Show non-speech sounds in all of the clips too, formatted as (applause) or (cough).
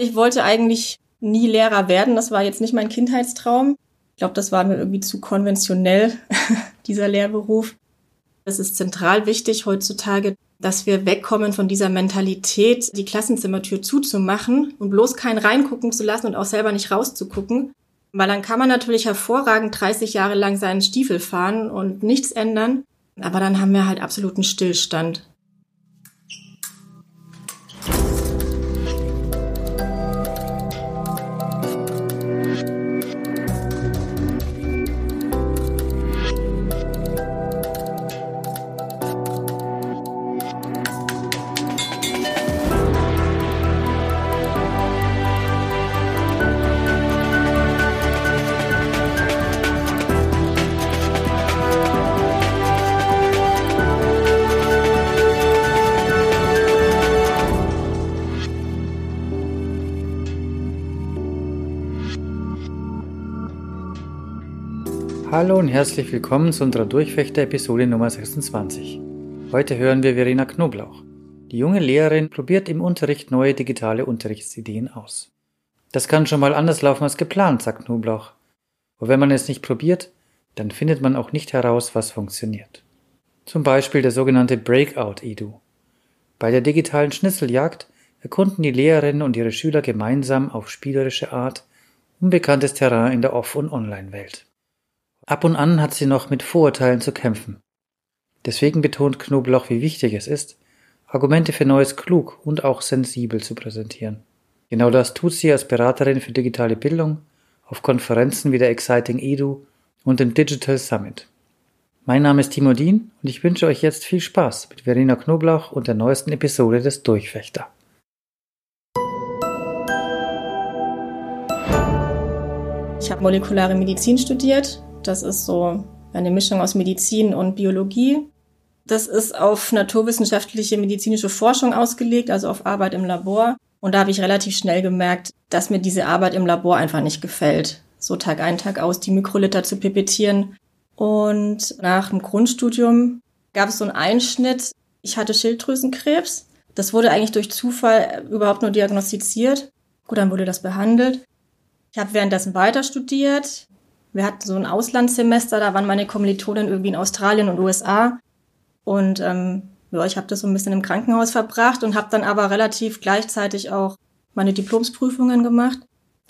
Ich wollte eigentlich nie Lehrer werden. Das war jetzt nicht mein Kindheitstraum. Ich glaube, das war mir irgendwie zu konventionell, (laughs) dieser Lehrberuf. Es ist zentral wichtig heutzutage, dass wir wegkommen von dieser Mentalität, die Klassenzimmertür zuzumachen und bloß keinen reingucken zu lassen und auch selber nicht rauszugucken. Weil dann kann man natürlich hervorragend 30 Jahre lang seinen Stiefel fahren und nichts ändern. Aber dann haben wir halt absoluten Stillstand. Hallo und herzlich willkommen zu unserer Durchfechter-Episode Nummer 26. Heute hören wir Verena Knoblauch. Die junge Lehrerin probiert im Unterricht neue digitale Unterrichtsideen aus. Das kann schon mal anders laufen als geplant, sagt Knoblauch. Und wenn man es nicht probiert, dann findet man auch nicht heraus, was funktioniert. Zum Beispiel der sogenannte Breakout-Edu. Bei der digitalen Schnitzeljagd erkunden die Lehrerinnen und ihre Schüler gemeinsam auf spielerische Art unbekanntes Terrain in der Off- und Online-Welt. Ab und an hat sie noch mit Vorurteilen zu kämpfen. Deswegen betont Knoblauch, wie wichtig es ist, Argumente für Neues klug und auch sensibel zu präsentieren. Genau das tut sie als Beraterin für digitale Bildung auf Konferenzen wie der Exciting Edu und dem Digital Summit. Mein Name ist Timo Dien und ich wünsche euch jetzt viel Spaß mit Verena Knoblauch und der neuesten Episode des Durchfechter. Ich habe molekulare Medizin studiert das ist so eine Mischung aus Medizin und Biologie. Das ist auf naturwissenschaftliche medizinische Forschung ausgelegt, also auf Arbeit im Labor. Und da habe ich relativ schnell gemerkt, dass mir diese Arbeit im Labor einfach nicht gefällt. So Tag ein, Tag aus die Mikroliter zu pipettieren. Und nach dem Grundstudium gab es so einen Einschnitt. Ich hatte Schilddrüsenkrebs. Das wurde eigentlich durch Zufall überhaupt nur diagnostiziert. Gut, dann wurde das behandelt. Ich habe währenddessen weiter studiert, wir hatten so ein Auslandssemester, da waren meine Kommilitonen irgendwie in Australien und USA. Und ähm, ja, ich habe das so ein bisschen im Krankenhaus verbracht und habe dann aber relativ gleichzeitig auch meine Diplomsprüfungen gemacht.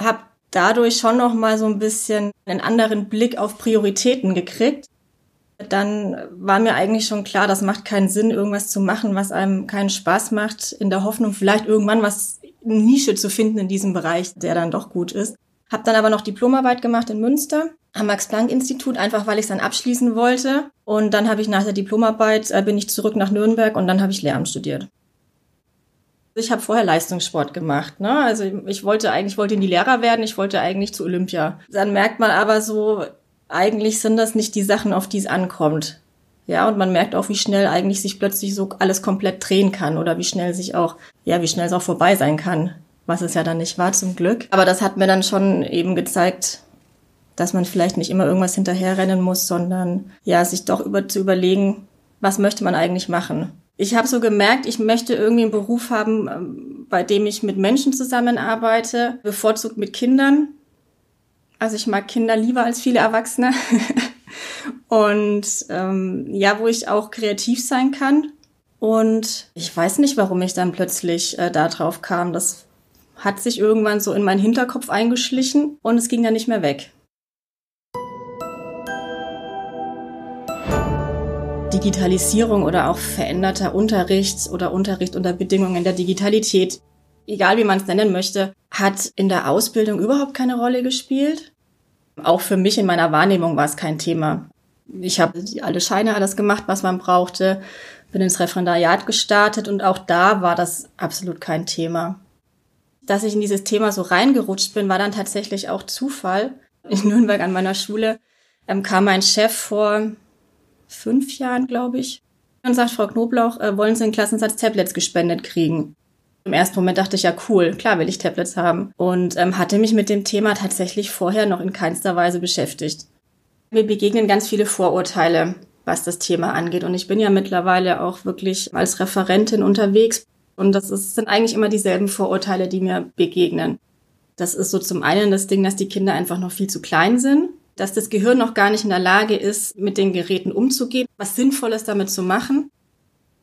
Habe dadurch schon noch mal so ein bisschen einen anderen Blick auf Prioritäten gekriegt. Dann war mir eigentlich schon klar, das macht keinen Sinn, irgendwas zu machen, was einem keinen Spaß macht, in der Hoffnung, vielleicht irgendwann was eine Nische zu finden in diesem Bereich, der dann doch gut ist. Habe dann aber noch Diplomarbeit gemacht in Münster am Max-Planck-Institut, einfach weil ich es dann abschließen wollte. Und dann habe ich nach der Diplomarbeit, äh, bin ich zurück nach Nürnberg und dann habe ich Lehramt studiert. Ich habe vorher Leistungssport gemacht. Ne? Also ich wollte eigentlich, wollte in die Lehrer werden, ich wollte eigentlich zu Olympia. Dann merkt man aber so, eigentlich sind das nicht die Sachen, auf die es ankommt. Ja, und man merkt auch, wie schnell eigentlich sich plötzlich so alles komplett drehen kann oder wie schnell sich auch, ja, wie schnell es auch vorbei sein kann was es ja dann nicht war zum Glück. Aber das hat mir dann schon eben gezeigt, dass man vielleicht nicht immer irgendwas hinterherrennen muss, sondern ja, sich doch über zu überlegen, was möchte man eigentlich machen. Ich habe so gemerkt, ich möchte irgendwie einen Beruf haben, ähm, bei dem ich mit Menschen zusammenarbeite, bevorzugt mit Kindern. Also ich mag Kinder lieber als viele Erwachsene. (laughs) Und ähm, ja, wo ich auch kreativ sein kann. Und ich weiß nicht, warum ich dann plötzlich äh, da drauf kam. Das hat sich irgendwann so in meinen Hinterkopf eingeschlichen und es ging dann nicht mehr weg. Digitalisierung oder auch veränderter Unterricht oder Unterricht unter Bedingungen der Digitalität, egal wie man es nennen möchte, hat in der Ausbildung überhaupt keine Rolle gespielt. Auch für mich in meiner Wahrnehmung war es kein Thema. Ich habe alle Scheine, alles gemacht, was man brauchte, bin ins Referendariat gestartet und auch da war das absolut kein Thema dass ich in dieses Thema so reingerutscht bin, war dann tatsächlich auch Zufall. In Nürnberg an meiner Schule ähm, kam mein Chef vor fünf Jahren, glaube ich, und sagt, Frau Knoblauch, äh, wollen Sie einen Klassensatz Tablets gespendet kriegen? Im ersten Moment dachte ich, ja cool, klar will ich Tablets haben. Und ähm, hatte mich mit dem Thema tatsächlich vorher noch in keinster Weise beschäftigt. Mir begegnen ganz viele Vorurteile, was das Thema angeht. Und ich bin ja mittlerweile auch wirklich als Referentin unterwegs Und das ist, sind eigentlich immer dieselben Vorurteile, die mir begegnen. Das ist so zum einen das Ding, dass die Kinder einfach noch viel zu klein sind, dass das Gehirn noch gar nicht in der Lage ist, mit den Geräten umzugehen, was Sinnvolles damit zu machen.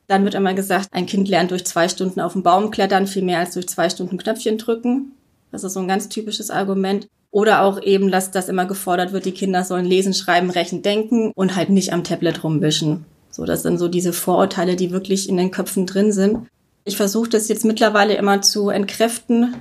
Dann wird immer gesagt, ein Kind lernt durch zwei Stunden auf den Baum klettern viel mehr als durch zwei Stunden Knöpfchen drücken. Das ist so ein ganz typisches Argument. Oder auch eben, dass das immer gefordert wird, die Kinder sollen lesen, schreiben, rechnen, denken und halt nicht am Tablet rumwischen. So, das sind so diese Vorurteile, die wirklich in den Köpfen drin sind. Ich versuche das jetzt mittlerweile immer zu entkräften,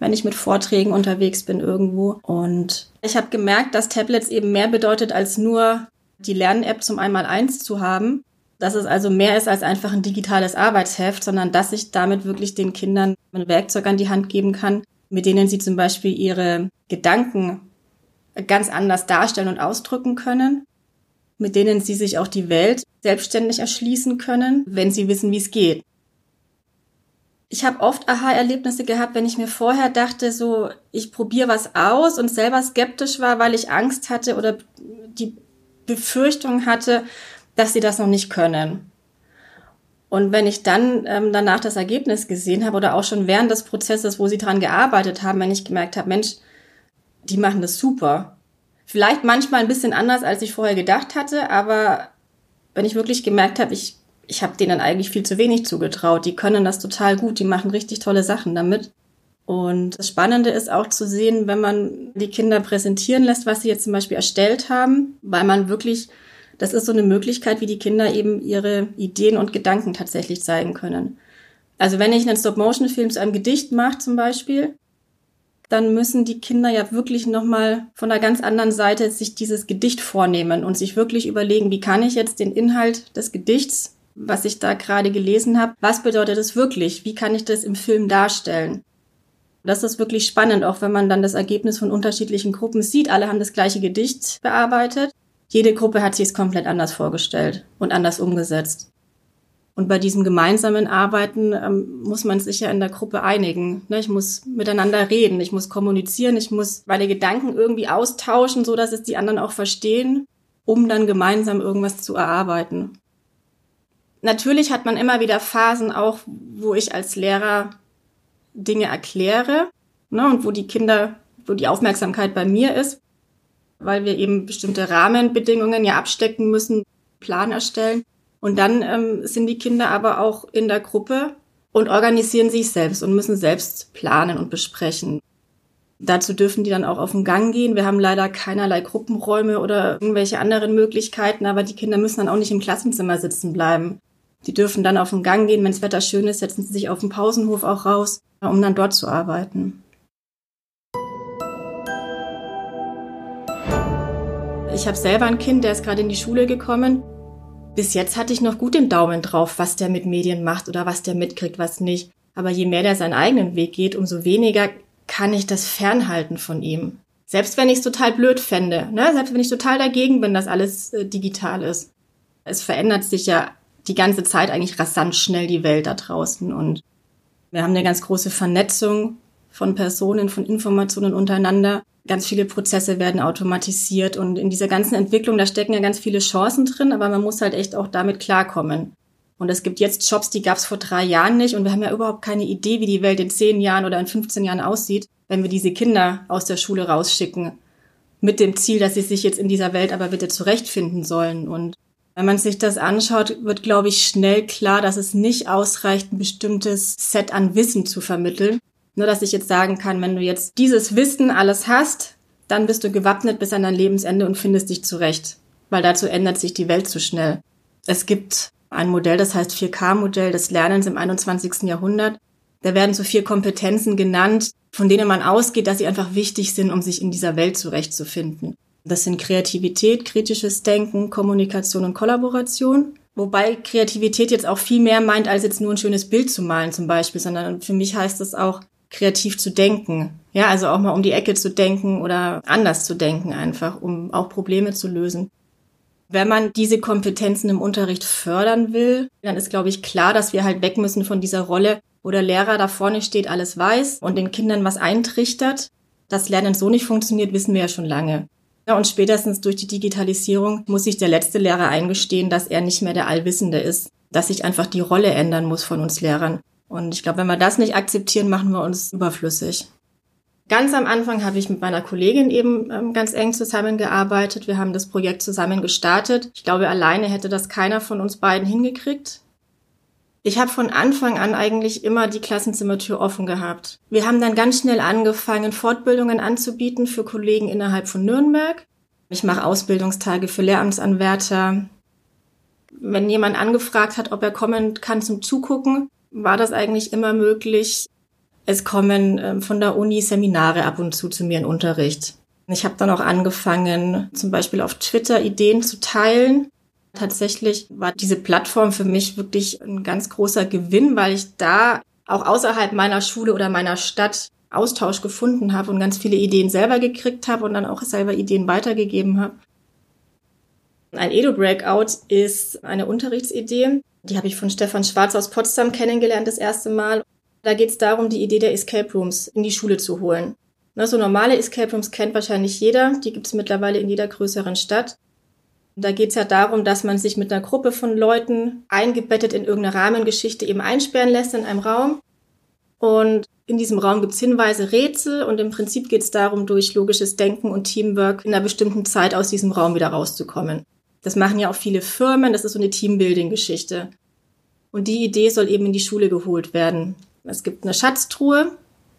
wenn ich mit Vorträgen unterwegs bin irgendwo. Und ich habe gemerkt, dass Tablets eben mehr bedeutet, als nur die Lern-App zum Einmal-Eins zu haben, dass es also mehr ist als einfach ein digitales Arbeitsheft, sondern dass ich damit wirklich den Kindern ein Werkzeug an die Hand geben kann, mit denen sie zum Beispiel ihre Gedanken ganz anders darstellen und ausdrücken können, mit denen sie sich auch die Welt selbstständig erschließen können, wenn sie wissen, wie es geht. Ich habe oft Aha-Erlebnisse gehabt, wenn ich mir vorher dachte, so ich probiere was aus und selber skeptisch war, weil ich Angst hatte oder die Befürchtung hatte, dass sie das noch nicht können. Und wenn ich dann ähm, danach das Ergebnis gesehen habe oder auch schon während des Prozesses, wo sie dran gearbeitet haben, wenn ich gemerkt habe, Mensch, die machen das super. Vielleicht manchmal ein bisschen anders, als ich vorher gedacht hatte, aber wenn ich wirklich gemerkt habe, ich, ich habe denen eigentlich viel zu wenig zugetraut. Die können das total gut, die machen richtig tolle Sachen damit. Und das Spannende ist auch zu sehen, wenn man die Kinder präsentieren lässt, was sie jetzt zum Beispiel erstellt haben, weil man wirklich das ist so eine Möglichkeit, wie die Kinder eben ihre Ideen und Gedanken tatsächlich zeigen können. Also wenn ich einen Stop-Motion-Film zu einem Gedicht mache zum Beispiel, dann müssen die Kinder ja wirklich nochmal von einer ganz anderen Seite sich dieses Gedicht vornehmen und sich wirklich überlegen, wie kann ich jetzt den Inhalt des Gedichts, was ich da gerade gelesen habe, was bedeutet es wirklich? Wie kann ich das im Film darstellen? Das ist wirklich spannend, auch wenn man dann das Ergebnis von unterschiedlichen Gruppen sieht. Alle haben das gleiche Gedicht bearbeitet jede Gruppe hat sich es komplett anders vorgestellt und anders umgesetzt. Und bei diesem gemeinsamen Arbeiten ähm, muss man sich ja in der Gruppe einigen. Ne? Ich muss miteinander reden, ich muss kommunizieren, ich muss meine Gedanken irgendwie austauschen, so dass es die anderen auch verstehen, um dann gemeinsam irgendwas zu erarbeiten. Natürlich hat man immer wieder Phasen auch, wo ich als Lehrer Dinge erkläre ne? und wo die Kinder, wo die Aufmerksamkeit bei mir ist weil wir eben bestimmte Rahmenbedingungen ja abstecken müssen, Plan erstellen. Und dann ähm, sind die Kinder aber auch in der Gruppe und organisieren sich selbst und müssen selbst planen und besprechen. Dazu dürfen die dann auch auf den Gang gehen. Wir haben leider keinerlei Gruppenräume oder irgendwelche anderen Möglichkeiten, aber die Kinder müssen dann auch nicht im Klassenzimmer sitzen bleiben. Die dürfen dann auf den Gang gehen, wenn das Wetter schön ist, setzen sie sich auf den Pausenhof auch raus, um dann dort zu arbeiten. Ich habe selber ein Kind, der ist gerade in die Schule gekommen. Bis jetzt hatte ich noch gut den Daumen drauf, was der mit Medien macht oder was der mitkriegt, was nicht. Aber je mehr der seinen eigenen Weg geht, umso weniger kann ich das fernhalten von ihm. Selbst wenn ich es total blöd fände, ne? selbst wenn ich total dagegen bin, dass alles äh, digital ist. Es verändert sich ja die ganze Zeit eigentlich rasant schnell die Welt da draußen und wir haben eine ganz große Vernetzung von Personen, von Informationen untereinander ganz viele Prozesse werden automatisiert und in dieser ganzen Entwicklung, da stecken ja ganz viele Chancen drin, aber man muss halt echt auch damit klarkommen. Und es gibt jetzt Jobs, die gab es vor drei Jahren nicht und wir haben ja überhaupt keine Idee, wie die Welt in zehn Jahren oder in 15 Jahren aussieht, wenn wir diese Kinder aus der Schule rausschicken. Mit dem Ziel, dass sie sich jetzt in dieser Welt aber bitte zurechtfinden sollen. Und wenn man sich das anschaut, wird, glaube ich, schnell klar, dass es nicht ausreicht, ein bestimmtes Set an Wissen zu vermitteln, nur, dass ich jetzt sagen kann, wenn du jetzt dieses Wissen alles hast, dann bist du gewappnet bis an dein Lebensende und findest dich zurecht. Weil dazu ändert sich die Welt zu schnell. Es gibt ein Modell, das heißt 4K-Modell des Lernens im 21. Jahrhundert. Da werden so vier Kompetenzen genannt, von denen man ausgeht, dass sie einfach wichtig sind, um sich in dieser Welt zurechtzufinden. Das sind Kreativität, kritisches Denken, Kommunikation und Kollaboration. Wobei Kreativität jetzt auch viel mehr meint, als jetzt nur ein schönes Bild zu malen zum Beispiel, sondern für mich heißt es auch, kreativ zu denken. Ja, also auch mal um die Ecke zu denken oder anders zu denken einfach, um auch Probleme zu lösen. Wenn man diese Kompetenzen im Unterricht fördern will, dann ist, glaube ich, klar, dass wir halt weg müssen von dieser Rolle, wo der Lehrer da vorne steht, alles weiß und den Kindern was eintrichtert. Dass Lernen so nicht funktioniert, wissen wir ja schon lange. Und spätestens durch die Digitalisierung muss sich der letzte Lehrer eingestehen, dass er nicht mehr der Allwissende ist, dass sich einfach die Rolle ändern muss von uns Lehrern. Und ich glaube, wenn wir das nicht akzeptieren, machen wir uns überflüssig. Ganz am Anfang habe ich mit meiner Kollegin eben ähm, ganz eng zusammengearbeitet. Wir haben das Projekt zusammen gestartet. Ich glaube, alleine hätte das keiner von uns beiden hingekriegt. Ich habe von Anfang an eigentlich immer die Klassenzimmertür offen gehabt. Wir haben dann ganz schnell angefangen, Fortbildungen anzubieten für Kollegen innerhalb von Nürnberg. Ich mache Ausbildungstage für Lehramtsanwärter. Wenn jemand angefragt hat, ob er kommen kann zum Zugucken, war das eigentlich immer möglich. Es kommen ähm, von der Uni Seminare ab und zu zu mir in Unterricht. Ich habe dann auch angefangen, zum Beispiel auf Twitter Ideen zu teilen. Tatsächlich war diese Plattform für mich wirklich ein ganz großer Gewinn, weil ich da auch außerhalb meiner Schule oder meiner Stadt Austausch gefunden habe und ganz viele Ideen selber gekriegt habe und dann auch selber Ideen weitergegeben habe. Ein Edu-Breakout ist eine Unterrichtsidee. Die habe ich von Stefan Schwarz aus Potsdam kennengelernt das erste Mal. Da geht es darum, die Idee der Escape Rooms in die Schule zu holen. Na, so normale Escape Rooms kennt wahrscheinlich jeder. Die gibt es mittlerweile in jeder größeren Stadt. Da geht es ja darum, dass man sich mit einer Gruppe von Leuten eingebettet in irgendeine Rahmengeschichte eben einsperren lässt in einem Raum. Und in diesem Raum gibt es Hinweise, Rätsel und im Prinzip geht es darum, durch logisches Denken und Teamwork in einer bestimmten Zeit aus diesem Raum wieder rauszukommen. Das machen ja auch viele Firmen, das ist so eine Teambuilding-Geschichte. Und die Idee soll eben in die Schule geholt werden. Es gibt eine Schatztruhe,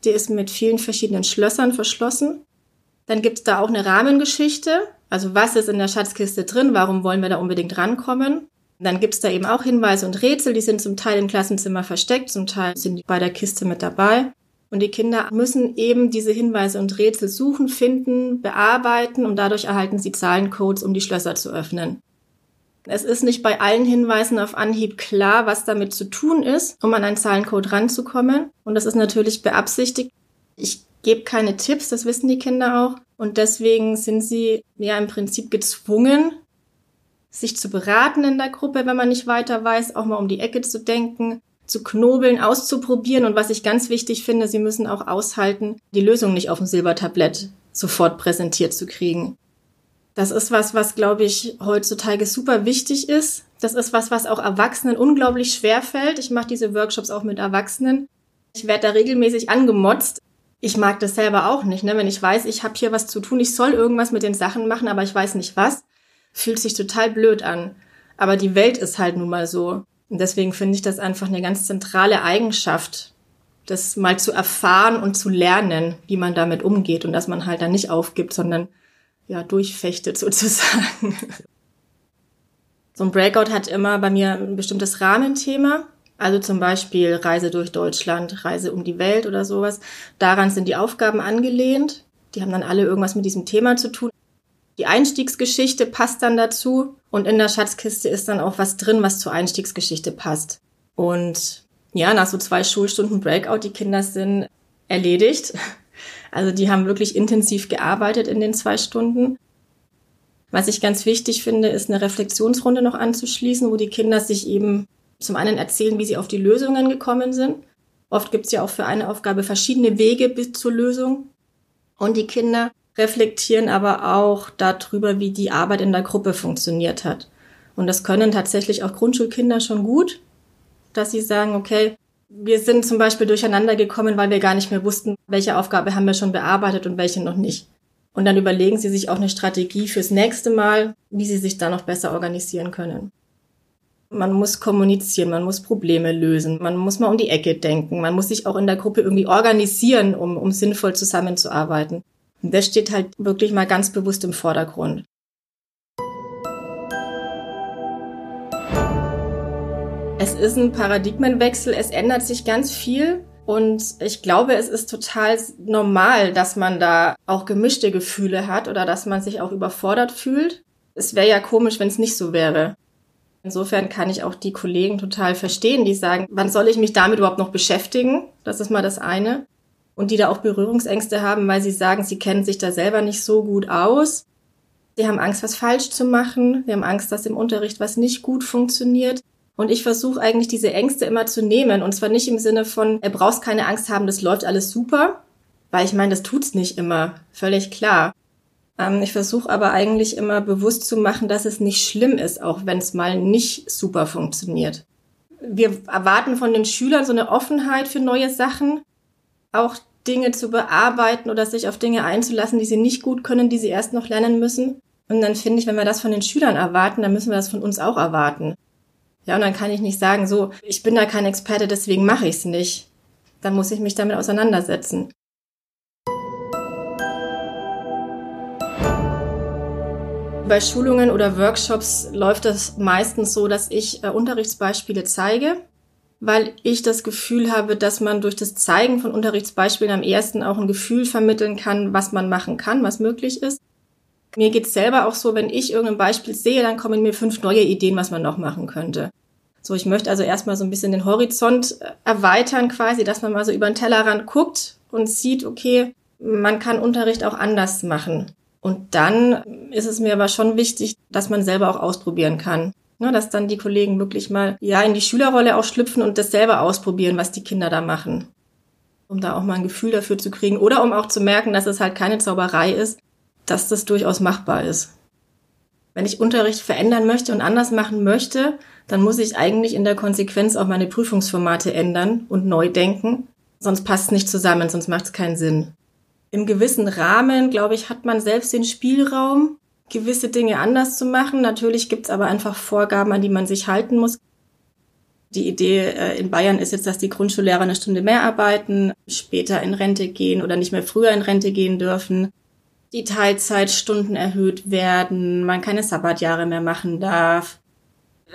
die ist mit vielen verschiedenen Schlössern verschlossen. Dann gibt es da auch eine Rahmengeschichte, also was ist in der Schatzkiste drin, warum wollen wir da unbedingt rankommen. Dann gibt es da eben auch Hinweise und Rätsel, die sind zum Teil im Klassenzimmer versteckt, zum Teil sind die bei der Kiste mit dabei. Und die Kinder müssen eben diese Hinweise und Rätsel suchen, finden, bearbeiten und dadurch erhalten sie Zahlencodes, um die Schlösser zu öffnen. Es ist nicht bei allen Hinweisen auf Anhieb klar, was damit zu tun ist, um an einen Zahlencode ranzukommen. Und das ist natürlich beabsichtigt. Ich gebe keine Tipps, das wissen die Kinder auch. Und deswegen sind sie ja im Prinzip gezwungen, sich zu beraten in der Gruppe, wenn man nicht weiter weiß, auch mal um die Ecke zu denken, zu knobeln, auszuprobieren. Und was ich ganz wichtig finde, sie müssen auch aushalten, die Lösung nicht auf dem Silbertablett sofort präsentiert zu kriegen. Das ist was, was, glaube ich, heutzutage super wichtig ist. Das ist was, was auch Erwachsenen unglaublich schwer fällt. Ich mache diese Workshops auch mit Erwachsenen. Ich werde da regelmäßig angemotzt. Ich mag das selber auch nicht, ne? wenn ich weiß, ich habe hier was zu tun, ich soll irgendwas mit den Sachen machen, aber ich weiß nicht was, fühlt sich total blöd an. Aber die Welt ist halt nun mal so. Und deswegen finde ich das einfach eine ganz zentrale Eigenschaft, das mal zu erfahren und zu lernen, wie man damit umgeht und dass man halt dann nicht aufgibt, sondern ja, durchfechtet (laughs) sozusagen. So ein Breakout hat immer bei mir ein bestimmtes Rahmenthema. Also zum Beispiel Reise durch Deutschland, Reise um die Welt oder sowas. Daran sind die Aufgaben angelehnt. Die haben dann alle irgendwas mit diesem Thema zu tun. Die Einstiegsgeschichte passt dann dazu und in der Schatzkiste ist dann auch was drin, was zur Einstiegsgeschichte passt. Und ja, nach so zwei Schulstunden Breakout, die Kinder sind erledigt. (laughs) Also die haben wirklich intensiv gearbeitet in den zwei Stunden. Was ich ganz wichtig finde, ist eine Reflexionsrunde noch anzuschließen, wo die Kinder sich eben zum einen erzählen, wie sie auf die Lösungen gekommen sind. Oft gibt es ja auch für eine Aufgabe verschiedene Wege bis zur Lösung. Und die Kinder reflektieren aber auch darüber, wie die Arbeit in der Gruppe funktioniert hat. Und das können tatsächlich auch Grundschulkinder schon gut, dass sie sagen, okay, wir sind zum Beispiel durcheinander gekommen, weil wir gar nicht mehr wussten, welche Aufgabe haben wir schon bearbeitet und welche noch nicht. Und dann überlegen sie sich auch eine Strategie fürs nächste Mal, wie sie sich da noch besser organisieren können. Man muss kommunizieren, man muss Probleme lösen, man muss mal um die Ecke denken, man muss sich auch in der Gruppe irgendwie organisieren, um, um sinnvoll zusammenzuarbeiten. Und das steht halt wirklich mal ganz bewusst im Vordergrund. Es ist ein Paradigmenwechsel, es ändert sich ganz viel und ich glaube, es ist total normal, dass man da auch gemischte Gefühle hat oder dass man sich auch überfordert fühlt. Es wäre ja komisch, wenn es nicht so wäre. Insofern kann ich auch die Kollegen total verstehen, die sagen, wann soll ich mich damit überhaupt noch beschäftigen? Das ist mal das eine. Und die da auch Berührungsängste haben, weil sie sagen, sie kennen sich da selber nicht so gut aus. Sie haben Angst, was falsch zu machen. Sie haben Angst, dass im Unterricht was nicht gut funktioniert. Und ich versuche eigentlich diese Ängste immer zu nehmen. Und zwar nicht im Sinne von, er brauchst keine Angst haben, das läuft alles super. Weil ich meine, das tut's nicht immer. Völlig klar. Ähm, ich versuche aber eigentlich immer bewusst zu machen, dass es nicht schlimm ist, auch wenn es mal nicht super funktioniert. Wir erwarten von den Schülern so eine Offenheit für neue Sachen, auch Dinge zu bearbeiten oder sich auf Dinge einzulassen, die sie nicht gut können, die sie erst noch lernen müssen. Und dann finde ich, wenn wir das von den Schülern erwarten, dann müssen wir das von uns auch erwarten. Ja, und dann kann ich nicht sagen, so, ich bin da kein Experte, deswegen mache ich es nicht. Dann muss ich mich damit auseinandersetzen. Bei Schulungen oder Workshops läuft das meistens so, dass ich äh, Unterrichtsbeispiele zeige, weil ich das Gefühl habe, dass man durch das Zeigen von Unterrichtsbeispielen am ersten auch ein Gefühl vermitteln kann, was man machen kann, was möglich ist. Mir geht's selber auch so, wenn ich irgendein Beispiel sehe, dann kommen mir fünf neue Ideen, was man noch machen könnte. So, ich möchte also erstmal so ein bisschen den Horizont äh, erweitern quasi, dass man mal so über den Tellerrand guckt und sieht, okay, man kann Unterricht auch anders machen. Und dann ist es mir aber schon wichtig, dass man selber auch ausprobieren kann. Ne, dass dann die Kollegen wirklich mal ja in die Schülerrolle auch schlüpfen und das selber ausprobieren, was die Kinder da machen. Um da auch mal ein Gefühl dafür zu kriegen oder um auch zu merken, dass es halt keine Zauberei ist, dass das durchaus machbar ist. Wenn ich Unterricht verändern möchte und anders machen möchte, dann muss ich eigentlich in der Konsequenz auch meine Prüfungsformate ändern und neu denken. Sonst passt es nicht zusammen, sonst macht es keinen Sinn im gewissen Rahmen, glaube ich, hat man selbst den Spielraum, gewisse Dinge anders zu machen. Natürlich gibt es aber einfach Vorgaben, an die man sich halten muss. Die Idee äh, in Bayern ist jetzt, dass die Grundschullehrer eine Stunde mehr arbeiten, später in Rente gehen oder nicht mehr früher in Rente gehen dürfen. Die Teilzeitstunden erhöht werden, man keine Sabbatjahre mehr machen darf.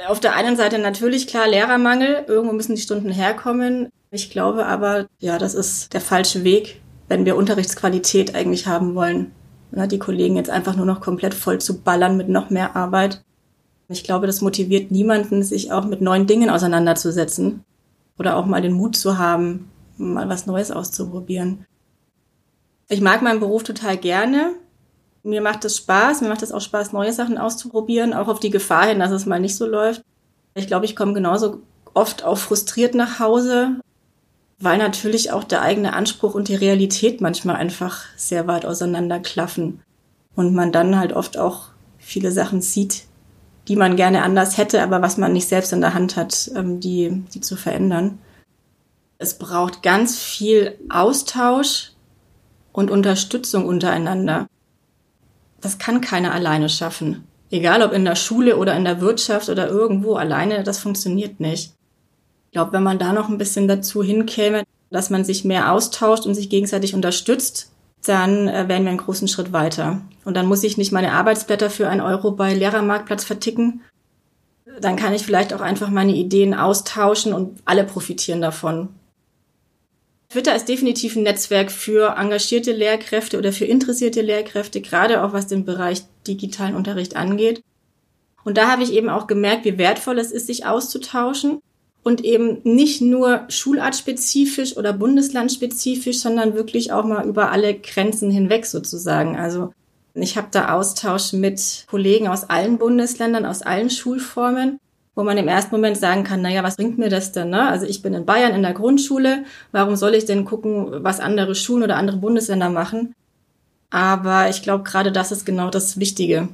Auf der einen Seite natürlich klar Lehrermangel, irgendwo müssen die Stunden herkommen. Ich glaube aber, ja, das ist der falsche Weg, wenn wir Unterrichtsqualität eigentlich haben wollen. Ja, die Kollegen jetzt einfach nur noch komplett voll zu ballern mit noch mehr Arbeit. Ich glaube, das motiviert niemanden, sich auch mit neuen Dingen auseinanderzusetzen oder auch mal den Mut zu haben, mal was Neues auszuprobieren. Ich mag meinen Beruf total gerne. Mir macht es Spaß. Mir macht es auch Spaß, neue Sachen auszuprobieren, auch auf die Gefahr hin, dass es mal nicht so läuft. Ich glaube, ich komme genauso oft auch frustriert nach Hause, weil natürlich auch der eigene Anspruch und die Realität manchmal einfach sehr weit auseinanderklaffen und man dann halt oft auch viele Sachen sieht, die man gerne anders hätte, aber was man nicht selbst in der Hand hat, ähm, die, die zu verändern. Es braucht ganz viel Austausch und Unterstützung untereinander. Das kann keiner alleine schaffen. Egal ob in der Schule oder in der Wirtschaft oder irgendwo alleine, das funktioniert nicht glaube, wenn man da noch ein bisschen dazu hinkäme, dass man sich mehr austauscht und sich gegenseitig unterstützt, dann äh, wären wir einen großen Schritt weiter. Und dann muss ich nicht meine Arbeitsblätter für einen Euro bei Lehrermarktplatz verticken. Dann kann ich vielleicht auch einfach meine Ideen austauschen und alle profitieren davon. Twitter ist definitiv ein Netzwerk für engagierte Lehrkräfte oder für interessierte Lehrkräfte, gerade auch was den Bereich digitalen Unterricht angeht. Und da habe ich eben auch gemerkt, wie wertvoll es ist, sich auszutauschen und eben nicht nur schulartspezifisch oder bundeslandspezifisch, sondern wirklich auch mal über alle Grenzen hinweg sozusagen. Also ich habe da Austausch mit Kollegen aus allen Bundesländern, aus allen Schulformen, wo man im ersten Moment sagen kann, naja, was bringt mir das denn? Ne? Also ich bin in Bayern in der Grundschule, warum soll ich denn gucken, was andere Schulen oder andere Bundesländer machen? Aber ich glaube, gerade das ist genau das Wichtige,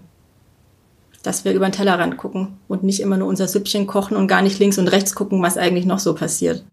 dass wir über den Tellerrand gucken und nicht immer nur unser Süppchen kochen und gar nicht links und rechts gucken, was eigentlich noch so passiert.